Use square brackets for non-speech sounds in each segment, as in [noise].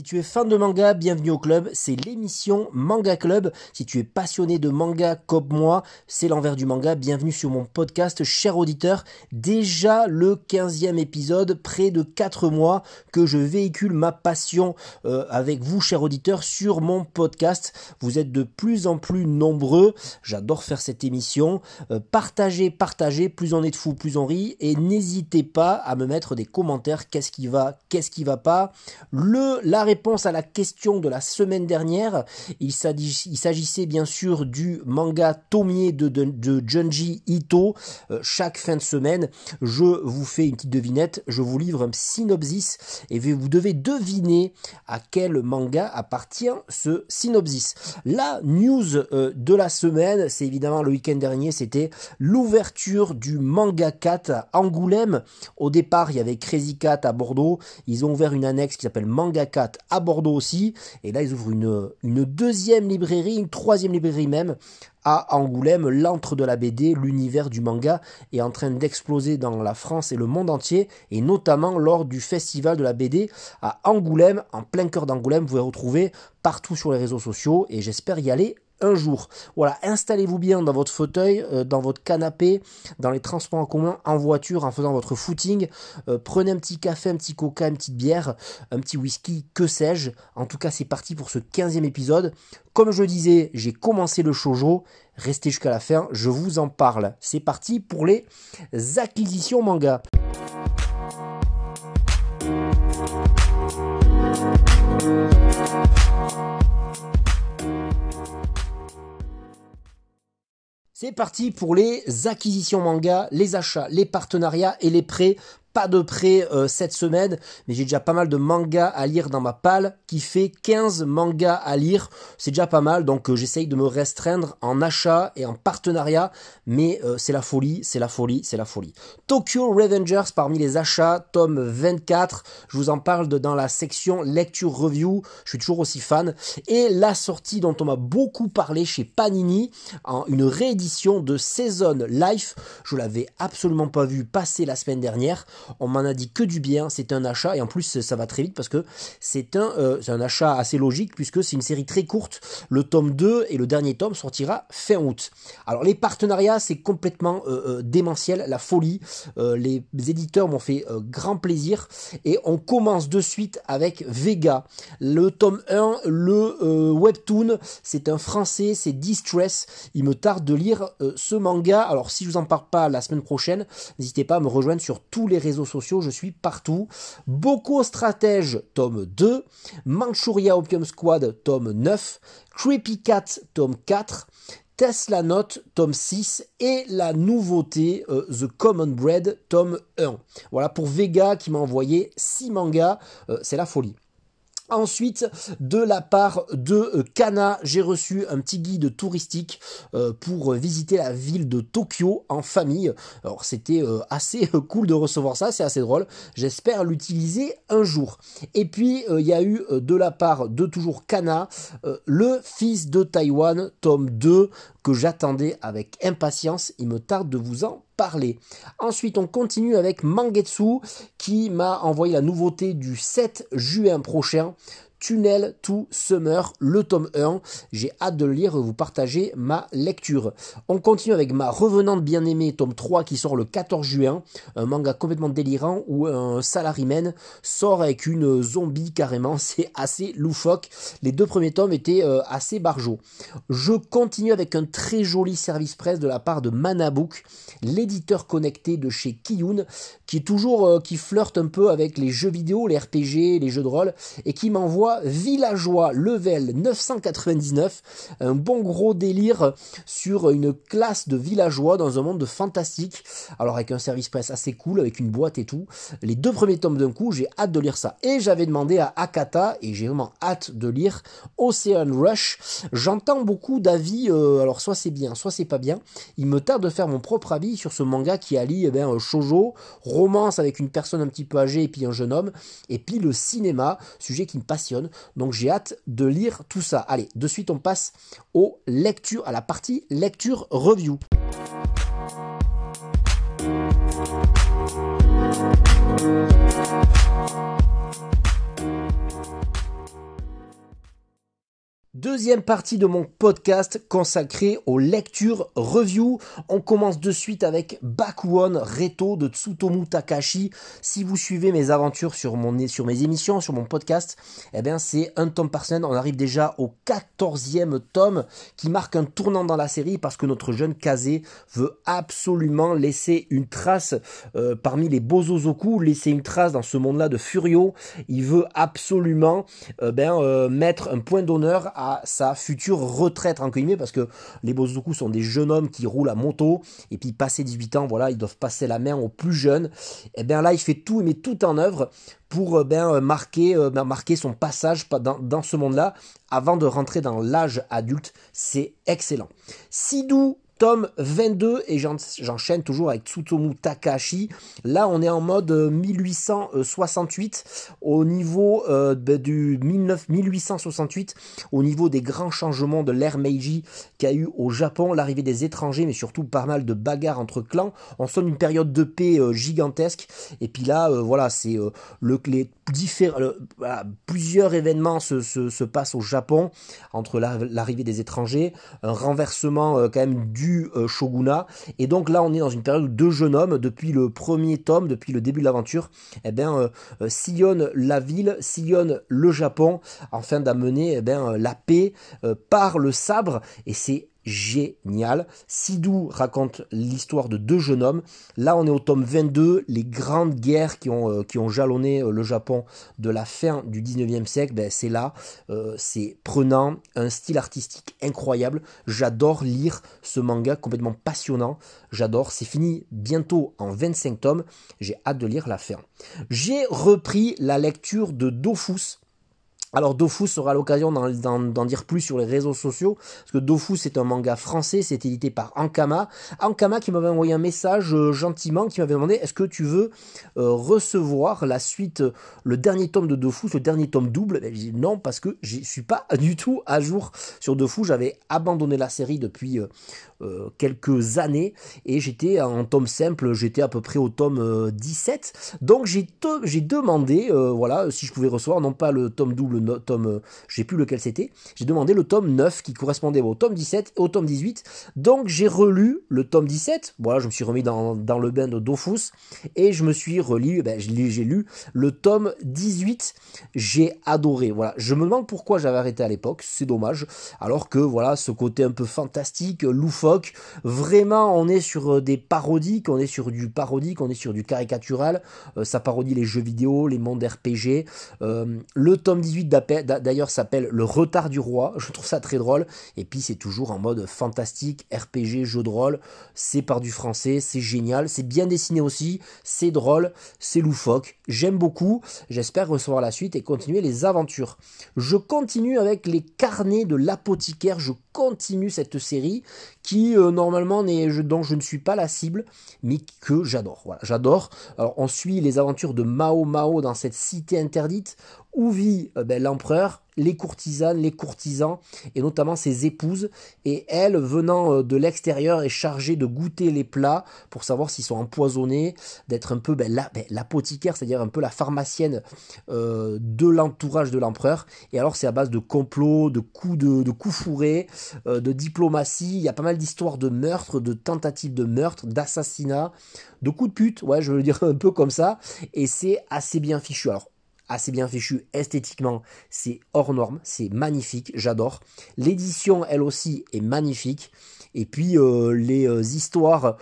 Si tu es fan de manga, bienvenue au club, c'est l'émission Manga Club. Si tu es passionné de manga comme moi, c'est l'envers du manga, bienvenue sur mon podcast, cher auditeur. Déjà le 15e épisode, près de 4 mois que je véhicule ma passion euh, avec vous, cher auditeur, sur mon podcast. Vous êtes de plus en plus nombreux, j'adore faire cette émission. Euh, partagez, partagez, plus on est de fous, plus on rit. Et n'hésitez pas à me mettre des commentaires, qu'est-ce qui va, qu'est-ce qui va pas? Le, la réponse à la question de la semaine dernière. Il s'agissait bien sûr du manga Tomier de, de, Junji Ito. Euh, chaque fin de semaine, je vous fais une petite devinette, je vous livre un synopsis et vous devez deviner à quel manga appartient ce synopsis. La news euh, de la semaine, c'est évidemment le week-end dernier, c'était l'ouverture du Manga 4 à Angoulême. Au départ, il y avait Crazy Cat à Bordeaux. Ils ont ouvert une annexe qui s'appelle Manga 4 à Bordeaux aussi. Et là, ils ouvrent une, deuxième librairie, une troisième librairie même à Angoulême, l'antre de la BD, l'univers du manga est en train d'exploser dans la France et le monde entier, et notamment lors du festival de la BD à Angoulême, en plein cœur d'Angoulême, vous pouvez retrouver partout sur les réseaux sociaux, et j'espère y aller un jour. Voilà, installez-vous bien dans votre fauteuil, euh, dans votre canapé, dans les transports en commun, en voiture, en faisant votre footing. Euh, prenez un petit café, un petit coca, une petite bière, un petit whisky, que sais-je. En tout cas, c'est parti pour ce 15e épisode. Comme je disais, j'ai commencé le shoujo. Restez jusqu'à la fin, je vous en parle. C'est parti pour les acquisitions manga. C'est parti pour les acquisitions manga, les achats, les partenariats et les prêts pas de prêt euh, cette semaine, mais j'ai déjà pas mal de mangas à lire dans ma palle qui fait 15 mangas à lire. C'est déjà pas mal, donc euh, j'essaye de me restreindre en achat et en partenariat, mais euh, c'est la folie, c'est la folie, c'est la folie. Tokyo Revengers parmi les achats, tome 24, je vous en parle dans la section lecture review, je suis toujours aussi fan. Et la sortie dont on m'a beaucoup parlé chez Panini, en une réédition de Season Life, je l'avais absolument pas vu passer la semaine dernière. On m'en a dit que du bien. C'est un achat et en plus ça va très vite parce que c'est un, euh, achat assez logique puisque c'est une série très courte. Le tome 2 et le dernier tome sortira fin août. Alors les partenariats c'est complètement euh, euh, démentiel, la folie. les éditeurs m'ont fait grand plaisir et on commence de suite avec Vega. Le tome 1, le webtoon, c'est un français, c'est Distress. Il me tarde de lire ce manga. Alors si je vous en parle pas la semaine prochaine, n'hésitez pas à me rejoindre sur tous les réseaux sociaux, je suis partout. Boko Stratège, tome 2. Manchuria Opium Squad, tome 9. Creepy Cat, tome 4. Tesla Note, tome 6, et la nouveauté, euh, The Common Bread, tome 1. Voilà pour Vega qui m'a envoyé 6 mangas, euh, c'est la folie. Ensuite, de la part de euh, Kana, j'ai reçu un petit guide touristique euh, pour visiter la ville de Tokyo en famille. Alors c'était euh, assez cool de recevoir ça, c'est assez drôle. J'espère l'utiliser un jour. Et puis il y a eu de la part de toujours Kana, le fils de Taïwan, tome 2, que j'attendais avec impatience. Il me tarde de vous en parler. Ensuite, on continue avec Mangetsu qui m'a envoyé la nouveauté du 7 juin prochain. Tunnel to Summer, le tome 1. J'ai hâte de le lire vous partager ma lecture. On continue avec ma revenante bien-aimée, tome 3, qui sort le 14 juin. Un manga complètement délirant où un salaryman sort avec une zombie carrément. [laughs] C'est assez loufoque. Les deux premiers tomes étaient euh, assez barjots. Je continue avec un très joli service presse de la part de Manabook, l'éditeur connecté de chez Kiyun, qui est toujours, euh, qui flirte un peu avec les jeux vidéo, les RPG, les jeux de rôle, et qui m'envoie Villageois Level 999, un bon gros délire sur une classe de villageois dans un monde fantastique. Alors avec un service presse assez cool, avec une boîte et tout. Les deux premiers tomes d'un coup, j'ai hâte de lire ça. Et j'avais demandé à Akata, et j'ai vraiment hâte de lire Ocean Rush. J'entends beaucoup d'avis, euh, alors soit c'est bien, soit c'est pas bien. Il me tarde de faire mon propre avis sur ce manga qui allie eh bien, shoujo, romance avec une personne un petit peu âgée et puis un jeune homme, et puis le cinéma, sujet qui me passionne donc j'ai hâte de lire tout ça. Allez, de suite on passe aux lectures, à la partie lecture review. Deuxième partie de mon podcast consacré aux lectures review. On commence de suite avec Bakuon Reto de Tsutomu Takashi. Si vous suivez mes aventures sur, mon, sur mes émissions, sur mon podcast, eh bien c'est un tome par semaine. On arrive déjà au quatorzième tome qui marque un tournant dans la série parce que notre jeune Kaze veut absolument laisser une trace euh, parmi les Bozozoku, laisser une trace dans ce monde-là de Furio. Il veut absolument euh, ben, euh, mettre un point d'honneur sa future retraite, entre guillemets, parce que les Bozoku sont des jeunes hommes qui roulent à moto, et puis passé 18 ans, voilà, ils doivent passer la main aux plus jeunes. Et bien là, il fait tout, met tout en œuvre pour euh, ben, euh, marquer, euh, ben, marquer son passage dans, ce monde-là avant de rentrer dans l'âge adulte. C'est excellent. Sidou tome 22 et j'enchaîne toujours avec Tsutomu Takahashi. Là, on est en mode 1868 euh, au niveau euh, du 1868 au niveau des grands changements de l'ère Meiji qu'il y a eu au Japon, l'arrivée des étrangers, mais surtout pas mal de bagarres entre clans. On sonne une période de paix euh, gigantesque. Et puis là, voilà, c'est le les plusieurs événements se, se, passent au Japon entre l'arrivée des étrangers, un renversement quand même du euh, shogunat. Et donc là, on est dans une période où deux jeunes hommes, depuis le premier tome, depuis le début de l'aventure, eh bien, euh, euh, sillonnent la ville, sillonnent le Japon, afin d'amener eh bien, la paix par le sabre. Et c'est génial. Sidou raconte l'histoire de deux jeunes hommes. Là, on est au tome 22, les grandes guerres qui ont, euh, jalonné euh, le Japon de la fin du 19e siècle. Ben, c'est là, euh, c'est prenant, un style artistique incroyable. J'adore lire ce manga complètement passionnant. J'adore. C'est fini bientôt en 25 tomes. J'ai hâte de lire la fin. J'ai repris la lecture de Dofus alors Dofus sera l'occasion d'en dire plus sur les réseaux sociaux, parce que Dofus c'est un manga français, c'est édité par Ankama. Ankama qui m'avait envoyé un message euh, gentiment, qui m'avait demandé est-ce que tu veux euh, recevoir la suite, le dernier tome de Dofus, le dernier tome double? Ben, J'ai dit non, parce que je suis pas [laughs] du tout à jour sur Dofus, j'avais abandonné la série depuis euh, quelques années, et j'étais en tome simple, j'étais à peu près au tome 17, donc j'ai demandé, voilà, si je pouvais recevoir non pas le tome double tome, euh, j'ai plus lequel c'était, j'ai demandé le tome 9 qui correspondait au tome 17 et au tome 18. Donc j'ai relu le tome 17, voilà, je me suis remis dans, le bain de Dofus et je me suis relu, ben, j'ai lu le tome 18, j'ai adoré, voilà. Je me demande pourquoi j'avais arrêté à l'époque, c'est dommage, alors que voilà, ce côté un peu fantastique, loufoque, vraiment on est sur euh, des parodies, on est sur du parodique, on est sur du caricatural, euh, ça parodie les jeux vidéo, les mondes RPG, le tome 18 d'ailleurs s'appelle Le retard du roi. Je trouve ça très drôle. Et puis c'est toujours en mode fantastique, RPG, jeu de rôle. C'est par du français, c'est génial. C'est bien dessiné aussi. C'est drôle, c'est loufoque. J'aime beaucoup. J'espère recevoir la suite et continuer les aventures. Je continue avec les carnets de l'apothicaire. Je continue cette série qui euh, normalement n'est dont je ne suis pas la cible mais que j'adore j'adore alors on suit les aventures de Mao Mao dans cette cité interdite où vit euh, ben, l'empereur, les courtisanes, les courtisans, et notamment ses épouses. Et elle, venant euh, de l'extérieur, est chargée de goûter les plats pour savoir s'ils sont empoisonnés, d'être un peu ben, ben, l'apothicaire, c'est-à-dire un peu la pharmacienne euh, de l'entourage de l'empereur. Et alors c'est à base de complots, de coups de, coups fourrés, de diplomatie. Il y a pas mal d'histoires de meurtres, de tentatives de meurtre, d'assassinats, de coups de pute, ouais, je veux dire [laughs] un peu comme ça. Et c'est assez bien fichu. Alors assez bien fichu esthétiquement, c'est hors norme, c'est magnifique, j'adore. L'édition, elle aussi, est magnifique. Et puis euh, les euh, histoires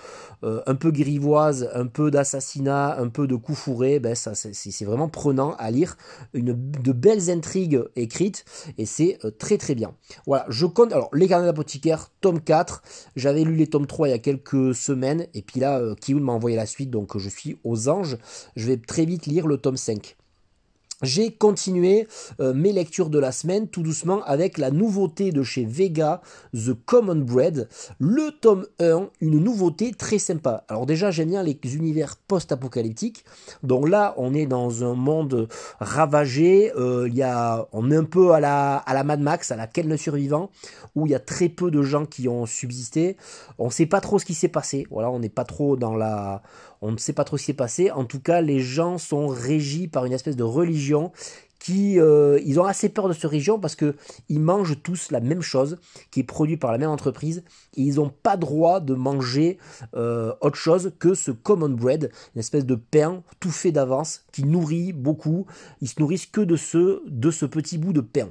euh, un peu grivoises, un peu d'assassinat, un peu de coups fourrés, ben c'est vraiment prenant à lire. De belles intrigues écrites et c'est très très bien. Voilà, je compte. Alors, Les Carnets d'apothicaire, tome 4. J'avais lu les tomes 3 il y a quelques semaines. Et puis là, Kiyun m'a envoyé la suite, donc je suis aux anges. Je vais très vite lire le tome 5. J'ai continué euh, mes lectures de la semaine tout doucement avec la nouveauté de chez Vega, The Common Bread, le tome 1, une nouveauté très sympa. Alors déjà j'aime bien les univers post-apocalyptiques, donc là on est dans un monde ravagé, euh, y a, on est un peu à la, à la Mad Max, à la quête de survivant, où il y a très peu de gens qui ont subsisté, on ne sait pas trop ce qui s'est passé, voilà, on n'est pas trop dans la on ne sait pas trop ce qui s'est passé. En tout cas, les gens sont régis par une espèce de religion euh, ils ont assez peur de cette région parce que ils mangent tous la même chose qui est produite par la même entreprise et ils n'ont pas droit de manger euh, autre chose que ce common bread, une espèce de pain tout fait d'avance qui nourrit beaucoup. Ils se nourrissent que de ce de ce petit bout de pain.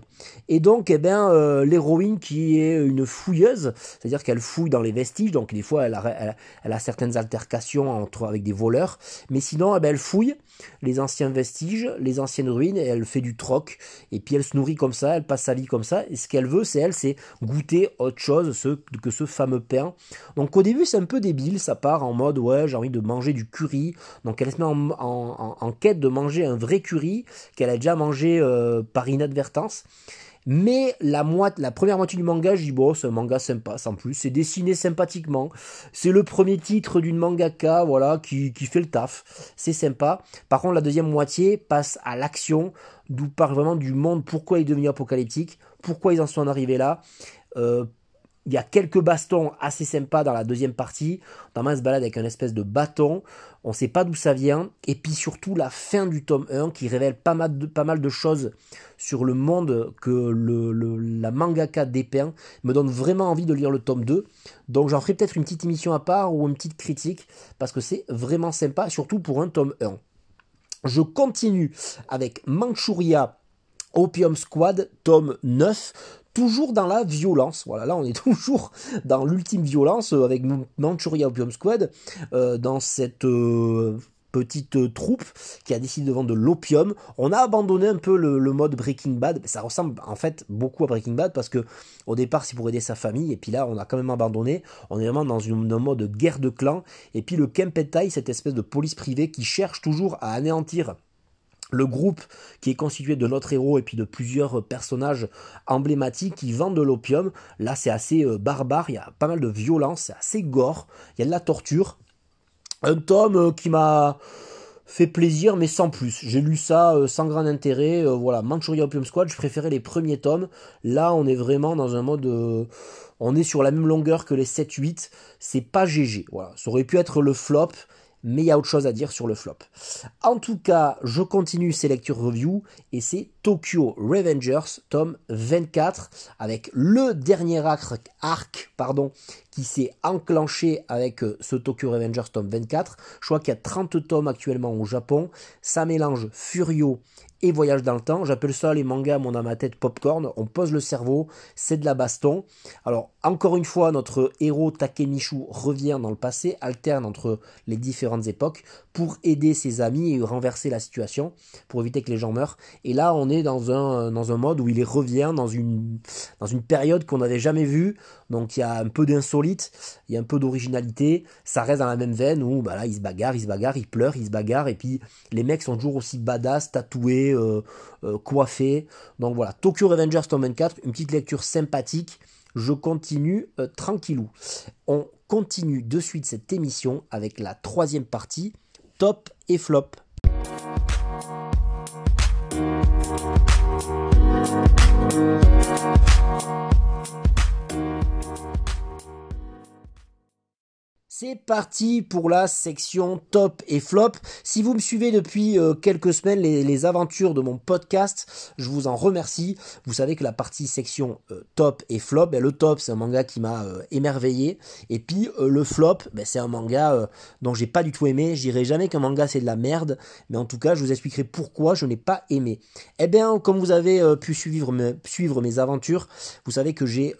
Et donc eh ben euh, l'héroïne qui est une fouilleuse, c'est-à-dire qu'elle fouille dans les vestiges, donc des fois elle a, elle, a certaines altercations entre avec des voleurs, mais sinon eh ben, elle fouille les anciens vestiges, les anciennes ruines, et elle fait du troc, et puis elle se nourrit comme ça, elle passe sa vie comme ça, et ce qu'elle veut, c'est elle, c'est goûter autre chose que ce fameux pain. Donc au début, c'est un peu débile, ça part en mode, ouais, j'ai envie de manger du curry, donc elle se met en, quête de manger un vrai curry qu'elle a déjà mangé euh, par inadvertance. Mais la, la première moitié du manga, je dis bon, c'est un manga sympa, sans plus. C'est dessiné sympathiquement. C'est le premier titre d'une mangaka, voilà, qui, fait le taf. C'est sympa. Par contre, la deuxième moitié passe à l'action, d'où parle vraiment du monde, pourquoi il est devenu apocalyptique, pourquoi ils en sont arrivés là. Euh, il y a quelques bastons assez sympas dans la deuxième partie. Notamment, elle se balade avec un espèce de bâton. On ne sait pas d'où ça vient. Et puis surtout, la fin du tome 1 qui révèle pas mal de, choses sur le monde que la mangaka dépeint me donne vraiment envie de lire le tome 2. Donc j'en ferai peut-être une petite émission à part ou une petite critique parce que c'est vraiment sympa, surtout pour un tome 1. Je continue avec Manchuria Opium Squad, tome 9 toujours dans la violence. Voilà, là on est [laughs] toujours dans l'ultime violence euh, avec Manchuria Opium Squad, euh, dans cette euh, petite troupe qui a décidé de vendre de l'opium. On a abandonné un peu le, mode Breaking Bad. Ça ressemble en fait beaucoup à Breaking Bad parce que au départ c'est pour aider sa famille et puis là on a quand même abandonné. On est vraiment dans une, un mode guerre de clans. Et puis le Kempetai, cette espèce de police privée qui cherche toujours à anéantir le groupe qui est constitué de notre héros et puis de plusieurs personnages emblématiques qui vendent de l'opium. Là, c'est assez euh, barbare, il y a pas mal de violence, c'est assez gore, il y a de la torture. Un tome euh, qui m'a fait plaisir, mais sans plus. J'ai lu ça euh, sans grand intérêt. voilà, Manchuria Opium Squad, je préférais les premiers tomes. Là, on est vraiment dans un mode. on est sur la même longueur que les 7-8. C'est pas GG. Voilà, ça aurait pu être le flop mais il y a autre chose à dire sur le flop. En tout cas, je continue ces lectures review et c'est Tokyo Revengers, tome 24, avec le dernier arc, qui s'est enclenché avec euh, ce Tokyo Revengers tome 24. Je crois qu'il y a 30 tomes actuellement au Japon. Ça mélange Furio et voyage dans le temps. J'appelle ça les mangas, mon dans ma tête, popcorn. On pose le cerveau, c'est de la baston. Alors, encore une fois, notre héros Takemishu revient dans le passé, alterne entre les différentes époques pour aider ses amis et renverser la situation, pour éviter que les gens meurent. Et là, on est dans un, mode où il revient dans une, période qu'on n'avait jamais vue. Donc, il y a un peu d'insolite, il y a un peu d'originalité. Ça reste dans la même veine où, bah là, il se bagarre, il se bagarre, il pleure, il se bagarre. Et puis, les mecs sont toujours aussi badass, tatoués, euh, euh, coiffé. Donc voilà, Tokyo Revengers Tome 24, une petite lecture sympathique. Je continue euh, tranquillou. On continue de suite cette émission avec la troisième partie, top et flop. C'est parti pour la section top et flop. Si vous me suivez depuis euh, quelques semaines, les, aventures de mon podcast, je vous en remercie. Vous savez que la partie section euh, top et flop, ben, le top c'est un manga qui m'a euh, émerveillé. Et puis le flop, ben, c'est un manga dont j'ai pas du tout aimé. Je jamais qu'un manga c'est de la merde, mais en tout cas je vous expliquerai pourquoi je n'ai pas aimé. Eh bien, comme vous avez pu suivre mes aventures, vous savez que j'ai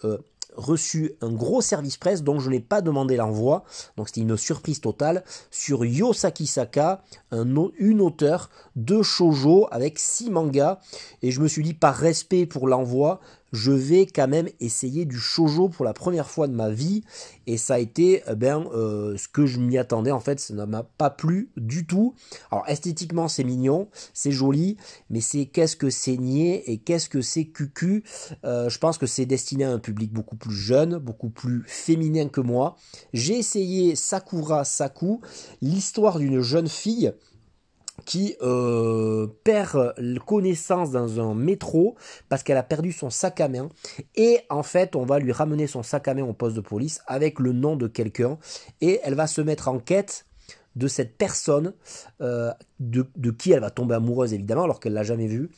reçu un gros service presse dont je n'ai pas demandé l'envoi, donc c'était une surprise totale, sur Yosaki Saka, un, une auteure de shoujo avec six mangas, et je me suis dit par respect pour l'envoi, je vais quand même essayer du shojo pour la première fois de ma vie. Et ça a été eh ben euh, ce que je m'y attendais en fait. Ça ne m'a pas plu du tout. Alors esthétiquement c'est mignon c'est joli mais c'est qu'est-ce que c'est niais et qu'est-ce que c'est cucu. Euh, je pense que c'est destiné à un public beaucoup plus jeune beaucoup plus féminin que moi. J'ai essayé Sakura Saku l'histoire d'une jeune fille qui euh, perd connaissance dans un métro parce qu'elle a perdu son sac à main. Et en fait on va lui ramener son sac à main au poste de police avec le nom de quelqu'un. Et elle va se mettre en quête de cette personne euh, de, qui elle va tomber amoureuse évidemment alors qu'elle l'a jamais vue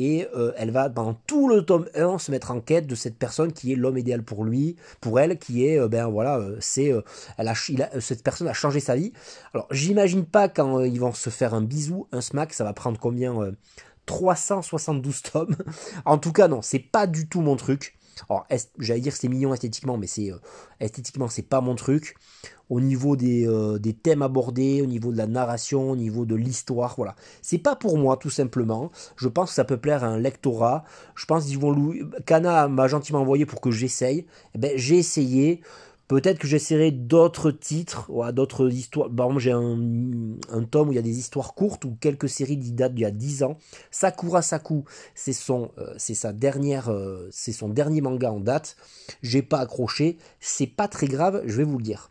et euh, elle va pendant tout le tome 1 se mettre en quête de cette personne qui est l'homme idéal pour lui, pour elle, qui est, ben voilà, c'est, elle a, cette personne a changé sa vie. Alors j'imagine pas quand ils vont se faire un bisou, un smack, ça va prendre combien 372 tomes. [laughs] en tout cas, non, c'est pas du tout mon truc. Alors, j'allais dire c'est mignon esthétiquement, mais c'est euh, esthétiquement, c'est pas mon truc. Au niveau des, euh, des, thèmes abordés, au niveau de la narration, au niveau de l'histoire, voilà. C'est pas pour moi, tout simplement. Je pense que ça peut plaire à un lectorat. Je pense qu'ils vont. Kana m'a gentiment envoyé pour que j'essaye. Eh ben, j'ai essayé. Peut-être que j'essaierai d'autres titres, d'autres histoires. Par j'ai un, tome où il y a des histoires courtes ou quelques séries qui datent d'il y a 10 ans. Sakura Saku, c'est son, euh, euh, c'est son dernier manga en date. J'ai pas accroché. C'est pas très grave, je vais vous le dire.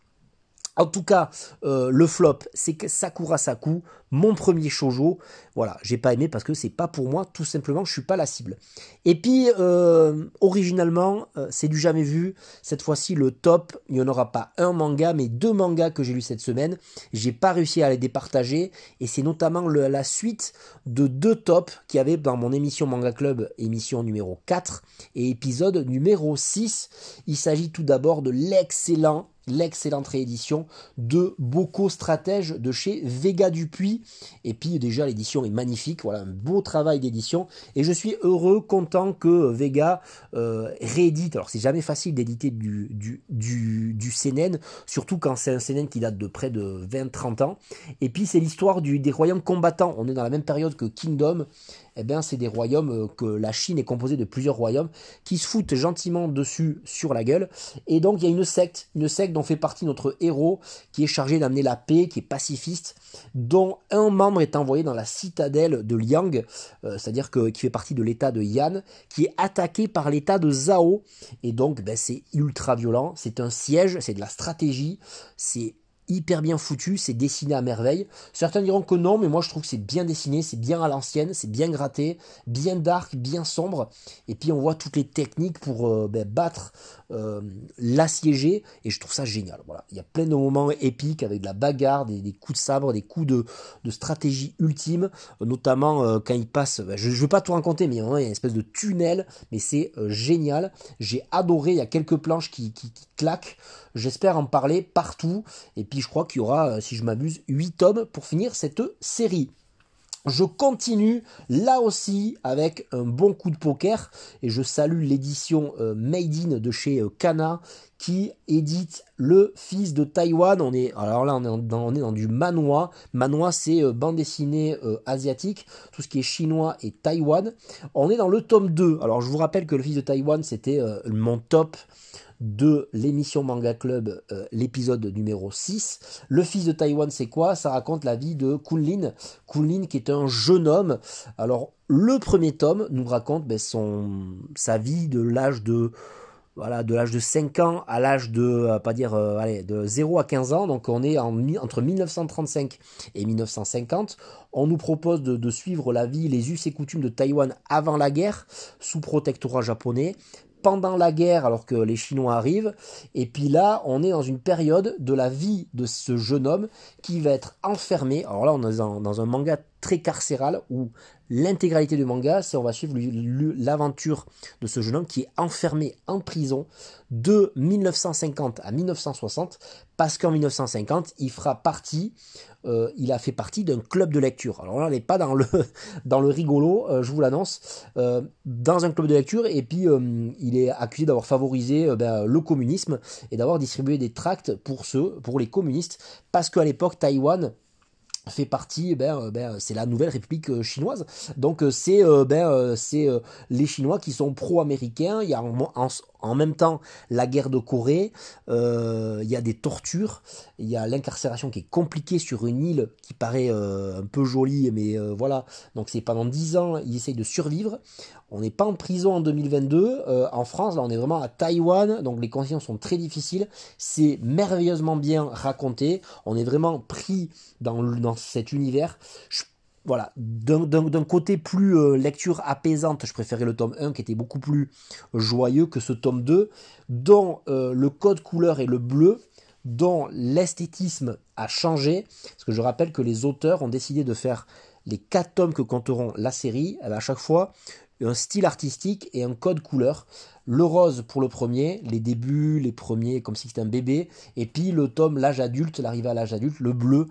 En tout cas, euh, le flop, c'est que Sakura Saku, mon premier shoujo, voilà, j'ai pas aimé parce que c'est pas pour moi, tout simplement, je suis pas la cible. Et puis, euh, originalement, euh, c'est du jamais vu. Cette fois-ci, le top, il n'y en aura pas un manga, mais deux mangas que j'ai lus cette semaine. J'ai pas réussi à les départager, et c'est notamment la suite de deux tops qu'il y avait dans mon émission Manga Club, émission numéro 4 et épisode numéro 6. Il s'agit tout d'abord de l'excellent l'excellente réédition de Boko Stratège de chez Vega Dupuis. Et puis déjà l'édition est magnifique, voilà un beau travail d'édition. Et je suis heureux, content que Vega euh, réédite. Alors c'est jamais facile d'éditer du, du, du, du CNN, surtout quand c'est un CNN qui date de près de 20-30 ans. Et puis c'est l'histoire des royaumes combattants. On est dans la même période que Kingdom eh bien, c'est des royaumes euh, que la Chine est composée de plusieurs royaumes qui se foutent gentiment dessus sur la gueule. Et donc, il y a une secte, une secte dont fait partie notre héros qui est chargé d'amener la paix, qui est pacifiste, dont un membre est envoyé dans la citadelle de Liang, euh, c'est-à-dire que qui fait partie de l'état de Yan, qui est attaqué par l'état de Zhao. Et donc, ben, c'est ultra violent. C'est un siège, c'est de la stratégie, c'est hyper bien foutu, c'est dessiné à merveille. Certains diront que non, mais moi je trouve que c'est bien dessiné, c'est bien à l'ancienne, c'est bien gratté, bien dark, bien sombre. Et puis on voit toutes les techniques pour euh, ben, battre euh, l'assiégé, et je trouve ça génial. Voilà, il y a plein de moments épiques avec de la bagarre, des, coups de sabre, des coups de, stratégie ultime, notamment euh, quand il passe. Ben, je ne veux pas tout raconter, mais il y a une espèce de tunnel, mais c'est génial. J'ai adoré. Il y a quelques planches qui, qui claquent. J'espère en parler partout. Et puis je crois qu'il y aura, euh, si je m'abuse, 8 tomes pour finir cette série. Je continue là aussi avec un bon coup de poker et je salue l'édition euh, Made in de chez euh, Kana qui édite Le Fils de Taïwan. On est alors là on est dans, du manhwa. Manhwa c'est bande dessinée asiatique, tout ce qui est chinois et Taïwan. On est dans le tome 2. Alors je vous rappelle que Le Fils de Taïwan c'était mon top de l'émission Manga Club, euh, l'épisode numéro 6. Le fils de Taïwan, c'est quoi? Ça raconte la vie de Kunlin. Kunlin qui est un jeune homme. Alors, le premier tome nous raconte ben, sa vie de l'âge de voilà, de l'âge de 5 ans à l'âge de, euh, pas dire, euh, allez, de 0 à 15 ans, donc on est en, entre 1935 et 1950. On nous propose de, de, suivre la vie, les us et coutumes de Taïwan avant la guerre, sous protectorat japonais, pendant la guerre alors que les Chinois arrivent. Et puis là, on est dans une période de la vie de ce jeune homme qui va être enfermé. Alors là, on est dans, un manga très carcéral où l'intégralité du manga, c'est on va suivre l'aventure de ce jeune homme qui est enfermé en prison de 1950 à 1960 parce qu'en 1950, il fera partie euh, il a fait partie d'un club de lecture. Alors là, on n'est pas dans le, [laughs] dans le rigolo, euh, je vous l'annonce, euh, dans un club de lecture, et puis il est accusé d'avoir favorisé ben, le communisme et d'avoir distribué des tracts pour ceux, pour les communistes, parce qu'à l'époque, Taïwan fait partie, ben, ben, c'est la nouvelle République chinoise. Donc c'est ben, c'est les Chinois qui sont pro-américains. Il y a en, en même temps, la guerre de Corée, euh, il y a des tortures, il y a l'incarcération qui est compliquée sur une île qui paraît euh, un peu jolie, mais euh, voilà. Donc c'est pendant 10 ans, ils essayent de survivre. On n'est pas en prison en 2022. en France, là, on est vraiment à Taïwan, donc les conditions sont très difficiles. C'est merveilleusement bien raconté. On est vraiment pris dans, cet univers. Voilà, d'un côté plus euh, lecture apaisante, je préférais le tome 1 qui était beaucoup plus joyeux que ce tome 2, dont euh, le code couleur est le bleu, dont l'esthétisme a changé, parce que je rappelle que les auteurs ont décidé de faire les quatre tomes que compteront la série, à chaque fois un style artistique et un code couleur. Le rose pour le premier, les débuts, les premiers comme si c'était un bébé, et puis le tome l'âge adulte, l'arrivée à l'âge adulte, le bleu,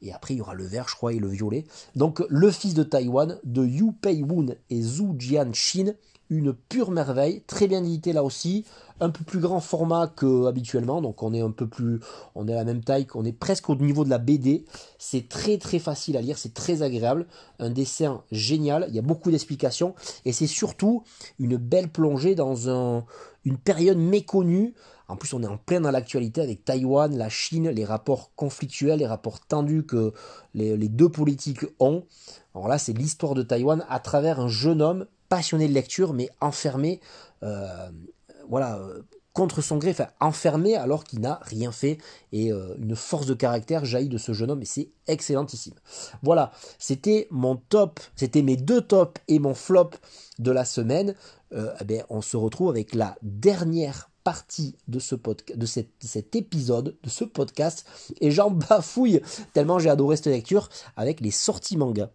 et après il y aura le vert je crois et le violet. Donc le fils de Taïwan de Yu Pei-woon et Zhu Jian-shin, une pure merveille, très bien édité là aussi, un peu plus grand format que habituellement, donc on est un peu plus, on est à la même taille, qu'on est presque au niveau de la BD. C'est très très facile à lire, c'est très agréable, un dessin génial, il y a beaucoup d'explications et c'est surtout une belle plongée dans un, une période méconnue. En plus, on est en plein dans l'actualité avec Taïwan, la Chine, les rapports conflictuels, les rapports tendus que les, deux politiques ont. Alors là, c'est l'histoire de Taïwan à travers un jeune homme passionné de lecture, mais enfermé euh, voilà, euh, contre son gré, enfin enfermé alors qu'il n'a rien fait et euh, une force de caractère jaillit de ce jeune homme et c'est excellentissime. Voilà, c'était mon top, c'était mes deux tops et mon flop de la semaine. Eh on se retrouve avec la dernière partie de, ce de cet, épisode, de ce podcast, et j'en bafouille tellement j'ai adoré cette lecture avec les sorties manga.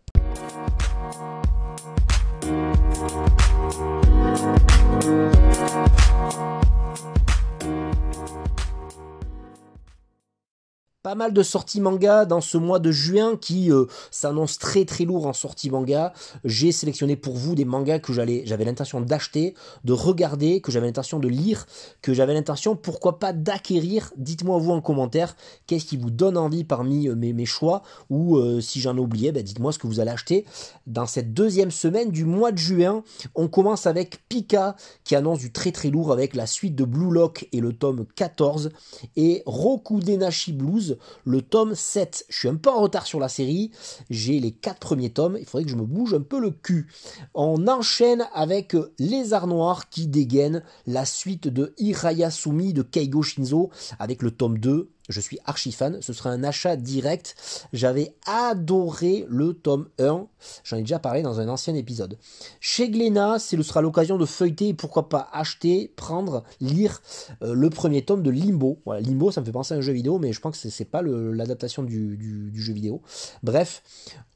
Pas mal de sorties manga dans ce mois de juin qui euh, s'annonce très très lourd en sorties manga. J'ai sélectionné pour vous des mangas que j'allais, j'avais l'intention d'acheter, de regarder, que j'avais l'intention de lire, que j'avais l'intention, pourquoi pas, d'acquérir. Dites-moi vous en commentaire, qu'est-ce qui vous donne envie parmi euh, mes, choix, ou euh, si j'en ai oublié, ben, dites-moi ce que vous allez acheter. Dans cette deuxième semaine du mois de juin, on commence avec Pika, qui annonce du très très lourd avec la suite de Blue Lock et le tome 14, et Roku Denashi Blues, le tome 7. Je suis un peu en retard sur la série, j'ai les 4 premiers tomes, il faudrait que je me bouge un peu le cul. On enchaîne avec Les Arts Noirs qui dégainent la suite de Hirayasumi de Keigo Shinzo avec le tome 2 je suis archi fan, ce sera un achat direct. J'avais adoré le tome 1, j'en ai déjà parlé dans un ancien épisode. Chez Glénat, ce sera l'occasion de feuilleter et pourquoi pas acheter, prendre, lire euh, le premier tome de Limbo. Limbo, ça me fait penser à un jeu vidéo, mais je pense que c'est pas l'adaptation du, du, jeu vidéo. Bref,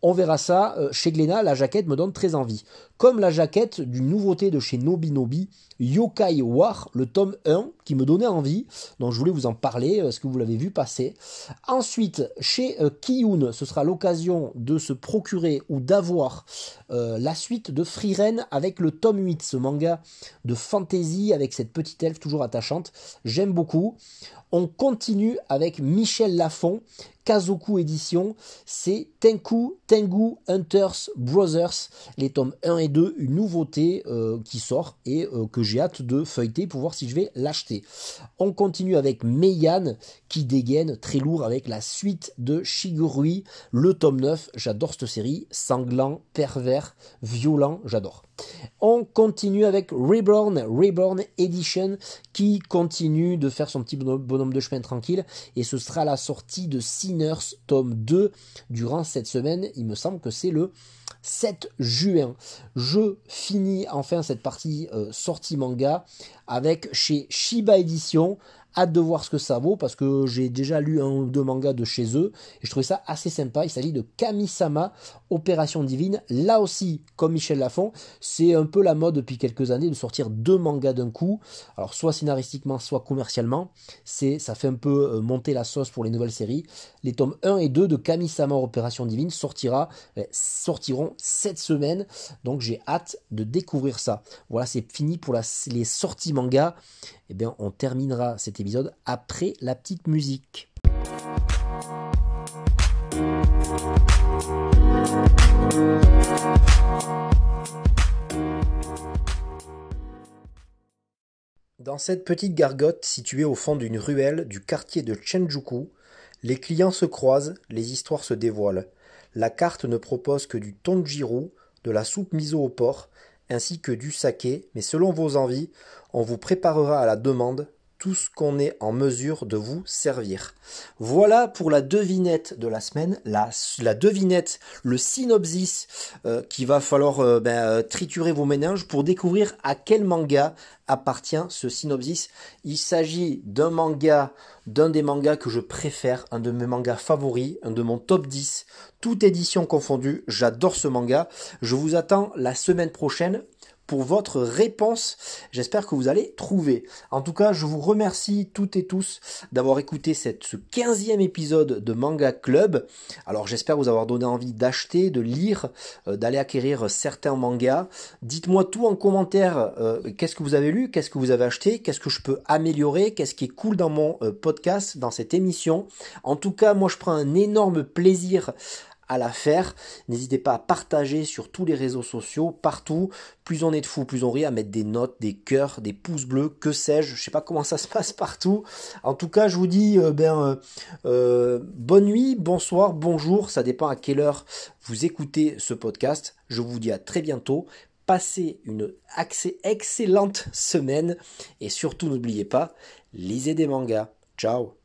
on verra ça. Euh, chez Glénat, la jaquette me donne très envie. Comme la jaquette d'une nouveauté de chez Nobi Nobi, Yokai War, le tome 1, qui me donnait envie. Donc je voulais vous en parler, est-ce que vous l'avez vu passer Ensuite, chez euh, Kiyun, ce sera l'occasion de se procurer ou d'avoir euh, la suite de Freeren avec le tome 8, ce manga de fantasy avec cette petite elfe toujours attachante. J'aime beaucoup. On continue avec Michel Lafon Kazoku édition, c'est Tenku, Tengu Hunters Brothers, les tomes 1 et 2, une nouveauté euh, qui sort et euh, que j'ai hâte de feuilleter pour voir si je vais l'acheter. On continue avec Meian qui dégaine très lourd avec la suite de Shigurui, le tome 9, j'adore cette série, sanglant, pervers, violent, j'adore. On continue avec Reborn, Reborn Edition, qui continue de faire son petit bonhomme de chemin tranquille, et ce sera la sortie de Sinners, tome 2, durant cette semaine, il me semble que c'est le 7 juin. Je finis enfin cette partie euh, sortie manga avec chez Shiba Edition Hâte de voir ce que ça vaut parce que j'ai déjà lu un ou deux mangas de chez eux et je trouvais ça assez sympa. Il s'agit de Kamisama Opération Divine. Là aussi, comme Michel Lafon, c'est un peu la mode depuis quelques années de sortir deux mangas d'un coup. Alors soit scénaristiquement, soit commercialement. C'est, ça fait un peu euh, monter la sauce pour les nouvelles séries. Les tomes 1 et 2 de Kamisama Opération Divine euh, sortiront cette semaine. Donc j'ai hâte de découvrir ça. Voilà, c'est fini pour les sorties manga eh bien, on terminera cet après la petite musique. Dans cette petite gargote située au fond d'une ruelle du quartier de Chenjuku, les clients se croisent, les histoires se dévoilent. La carte ne propose que du tonjiru, de la soupe miso au porc, ainsi que du saké, mais selon vos envies, on vous préparera à la demande tout ce qu'on est en mesure de vous servir. Voilà pour la devinette de la semaine, la, devinette, le synopsis euh, qu'il va falloir euh, ben, euh, triturer vos méninges pour découvrir à quel manga appartient ce synopsis. Il s'agit d'un manga, d'un des mangas que je préfère, un de mes mangas favoris, un de mon top 10, toute édition confondue. J'adore ce manga. Je vous attends la semaine prochaine pour votre réponse. J'espère que vous allez trouver. En tout cas, je vous remercie toutes et tous d'avoir écouté cette, ce 15e épisode de Manga Club. Alors j'espère vous avoir donné envie d'acheter, de lire, euh, d'aller acquérir certains mangas. Dites-moi tout en commentaire. Euh, qu'est-ce que vous avez lu Qu'est-ce que vous avez acheté Qu'est-ce que je peux améliorer Qu'est-ce qui est cool dans mon euh, podcast, dans cette émission En tout cas, moi je prends un énorme plaisir à la faire. N'hésitez pas à partager sur tous les réseaux sociaux, partout. Plus on est de fous, plus on rit, à mettre des notes, des cœurs, des pouces bleus, que sais-je. Je sais pas comment ça se passe partout. En tout cas, je vous dis euh, ben, euh, euh, bonne nuit, bonsoir, bonjour. Ça dépend à quelle heure vous écoutez ce podcast. Je vous dis à très bientôt. Passez une excellente semaine et surtout n'oubliez pas, lisez des mangas. Ciao